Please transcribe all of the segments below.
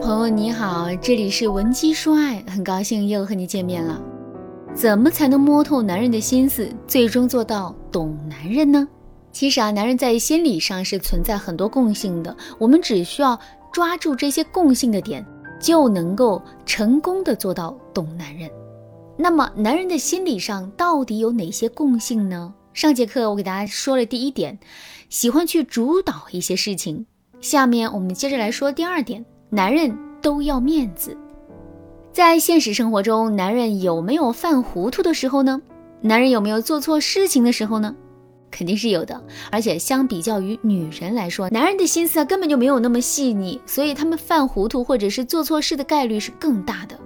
朋友你好，这里是文姬说爱，很高兴又和你见面了。怎么才能摸透男人的心思，最终做到懂男人呢？其实啊，男人在心理上是存在很多共性的，我们只需要抓住这些共性的点，就能够成功的做到懂男人。那么，男人的心理上到底有哪些共性呢？上节课我给大家说了第一点，喜欢去主导一些事情。下面我们接着来说第二点。男人都要面子，在现实生活中，男人有没有犯糊涂的时候呢？男人有没有做错事情的时候呢？肯定是有的。而且相比较于女人来说，男人的心思啊根本就没有那么细腻，所以他们犯糊涂或者是做错事的概率是更大的。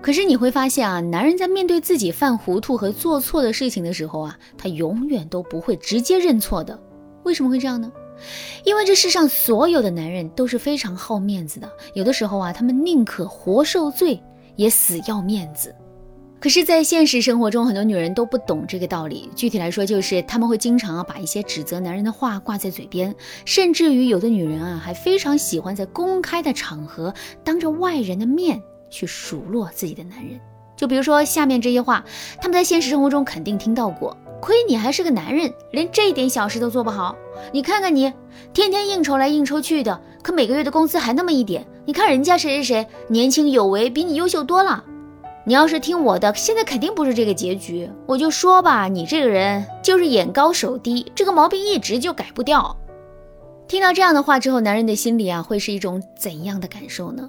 可是你会发现啊，男人在面对自己犯糊涂和做错的事情的时候啊，他永远都不会直接认错的。为什么会这样呢？因为这世上所有的男人都是非常好面子的，有的时候啊，他们宁可活受罪，也死要面子。可是，在现实生活中，很多女人都不懂这个道理。具体来说，就是他们会经常啊把一些指责男人的话挂在嘴边，甚至于有的女人啊还非常喜欢在公开的场合当着外人的面去数落自己的男人。就比如说下面这些话，他们在现实生活中肯定听到过。亏你还是个男人，连这点小事都做不好。你看看你，天天应酬来应酬去的，可每个月的工资还那么一点。你看人家谁谁谁年轻有为，比你优秀多了。你要是听我的，现在肯定不是这个结局。我就说吧，你这个人就是眼高手低，这个毛病一直就改不掉。听到这样的话之后，男人的心里啊，会是一种怎样的感受呢？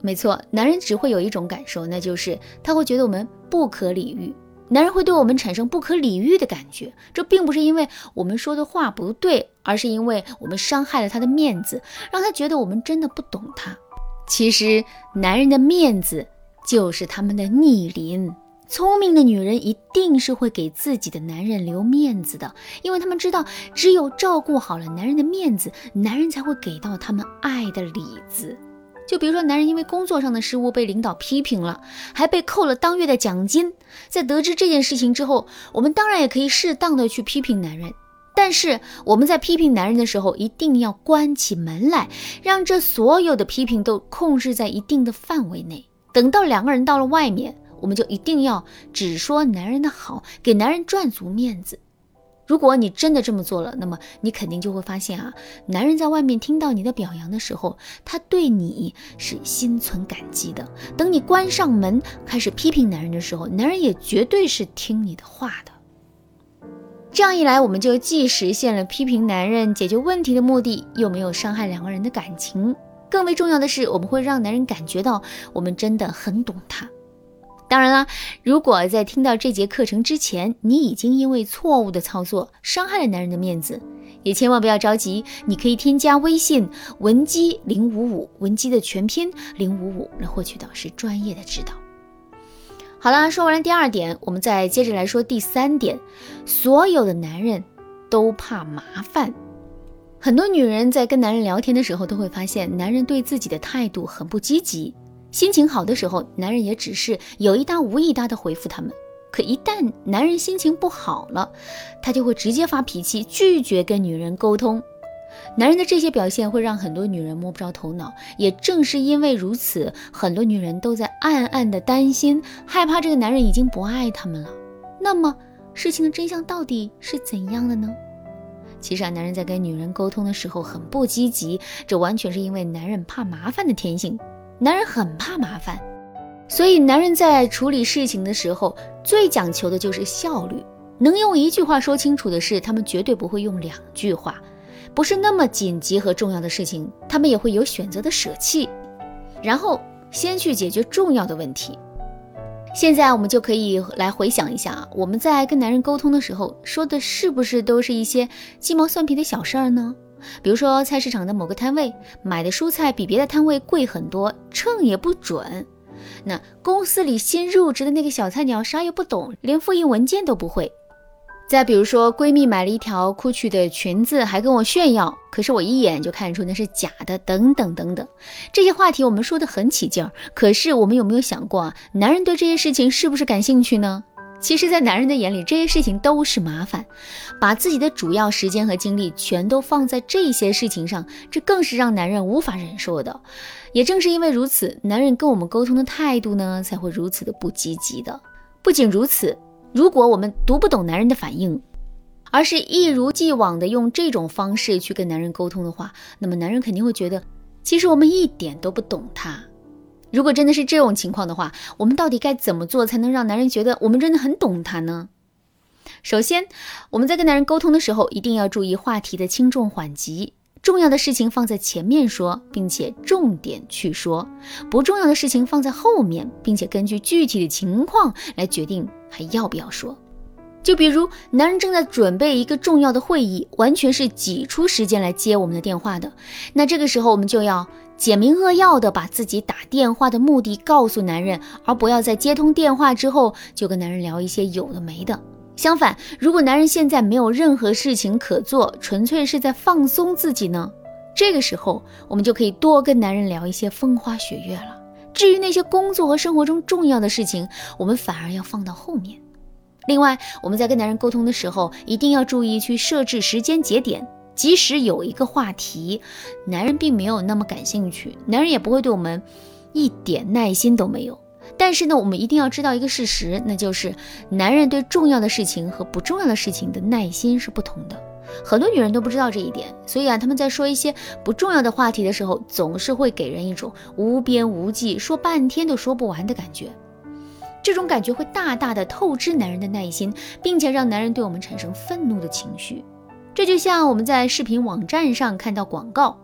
没错，男人只会有一种感受，那就是他会觉得我们不可理喻。男人会对我们产生不可理喻的感觉，这并不是因为我们说的话不对，而是因为我们伤害了他的面子，让他觉得我们真的不懂他。其实，男人的面子就是他们的逆鳞。聪明的女人一定是会给自己的男人留面子的，因为他们知道，只有照顾好了男人的面子，男人才会给到他们爱的里子。就比如说，男人因为工作上的失误被领导批评了，还被扣了当月的奖金。在得知这件事情之后，我们当然也可以适当的去批评男人，但是我们在批评男人的时候，一定要关起门来，让这所有的批评都控制在一定的范围内。等到两个人到了外面，我们就一定要只说男人的好，给男人赚足面子。如果你真的这么做了，那么你肯定就会发现啊，男人在外面听到你的表扬的时候，他对你是心存感激的。等你关上门开始批评男人的时候，男人也绝对是听你的话的。这样一来，我们就既实现了批评男人解决问题的目的，又没有伤害两个人的感情。更为重要的是，我们会让男人感觉到我们真的很懂他。当然啦，如果在听到这节课程之前，你已经因为错误的操作伤害了男人的面子，也千万不要着急。你可以添加微信文姬零五五，文姬的全拼零五五，来获取导师专业的指导。好啦，说完了第二点，我们再接着来说第三点。所有的男人都怕麻烦，很多女人在跟男人聊天的时候，都会发现男人对自己的态度很不积极。心情好的时候，男人也只是有一搭无一搭的回复他们。可一旦男人心情不好了，他就会直接发脾气，拒绝跟女人沟通。男人的这些表现会让很多女人摸不着头脑。也正是因为如此，很多女人都在暗暗的担心，害怕这个男人已经不爱他们了。那么，事情的真相到底是怎样的呢？其实啊，男人在跟女人沟通的时候很不积极，这完全是因为男人怕麻烦的天性。男人很怕麻烦，所以男人在处理事情的时候最讲求的就是效率。能用一句话说清楚的事，他们绝对不会用两句话。不是那么紧急和重要的事情，他们也会有选择的舍弃，然后先去解决重要的问题。现在我们就可以来回想一下啊，我们在跟男人沟通的时候说的是不是都是一些鸡毛蒜皮的小事儿呢？比如说，菜市场的某个摊位买的蔬菜比别的摊位贵很多，秤也不准。那公司里新入职的那个小菜鸟啥也不懂，连复印文件都不会。再比如说，闺蜜买了一条 GUCCI 的裙子，还跟我炫耀，可是我一眼就看出那是假的。等等等等，这些话题我们说的很起劲儿，可是我们有没有想过啊？男人对这些事情是不是感兴趣呢？其实，在男人的眼里，这些事情都是麻烦，把自己的主要时间和精力全都放在这些事情上，这更是让男人无法忍受的。也正是因为如此，男人跟我们沟通的态度呢，才会如此的不积极的。不仅如此，如果我们读不懂男人的反应，而是一如既往的用这种方式去跟男人沟通的话，那么男人肯定会觉得，其实我们一点都不懂他。如果真的是这种情况的话，我们到底该怎么做才能让男人觉得我们真的很懂他呢？首先，我们在跟男人沟通的时候，一定要注意话题的轻重缓急，重要的事情放在前面说，并且重点去说；不重要的事情放在后面，并且根据具体的情况来决定还要不要说。就比如，男人正在准备一个重要的会议，完全是挤出时间来接我们的电话的，那这个时候我们就要。简明扼要的把自己打电话的目的告诉男人，而不要在接通电话之后就跟男人聊一些有的没的。相反，如果男人现在没有任何事情可做，纯粹是在放松自己呢，这个时候我们就可以多跟男人聊一些风花雪月了。至于那些工作和生活中重要的事情，我们反而要放到后面。另外，我们在跟男人沟通的时候，一定要注意去设置时间节点。即使有一个话题，男人并没有那么感兴趣，男人也不会对我们一点耐心都没有。但是呢，我们一定要知道一个事实，那就是男人对重要的事情和不重要的事情的耐心是不同的。很多女人都不知道这一点，所以啊，他们在说一些不重要的话题的时候，总是会给人一种无边无际，说半天都说不完的感觉。这种感觉会大大的透支男人的耐心，并且让男人对我们产生愤怒的情绪。这就像我们在视频网站上看到广告，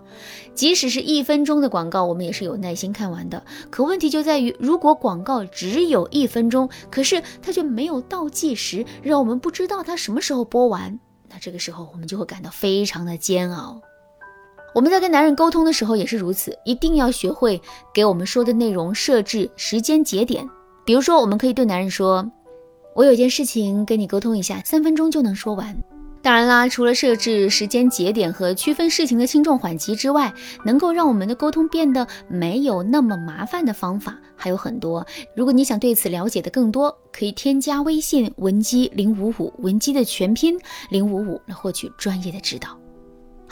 即使是一分钟的广告，我们也是有耐心看完的。可问题就在于，如果广告只有一分钟，可是它却没有倒计时，让我们不知道它什么时候播完，那这个时候我们就会感到非常的煎熬。我们在跟男人沟通的时候也是如此，一定要学会给我们说的内容设置时间节点。比如说，我们可以对男人说：“我有件事情跟你沟通一下，三分钟就能说完。”当然啦，除了设置时间节点和区分事情的轻重缓急之外，能够让我们的沟通变得没有那么麻烦的方法还有很多。如果你想对此了解的更多，可以添加微信文姬零五五，文姬的全拼零五五，来获取专业的指导。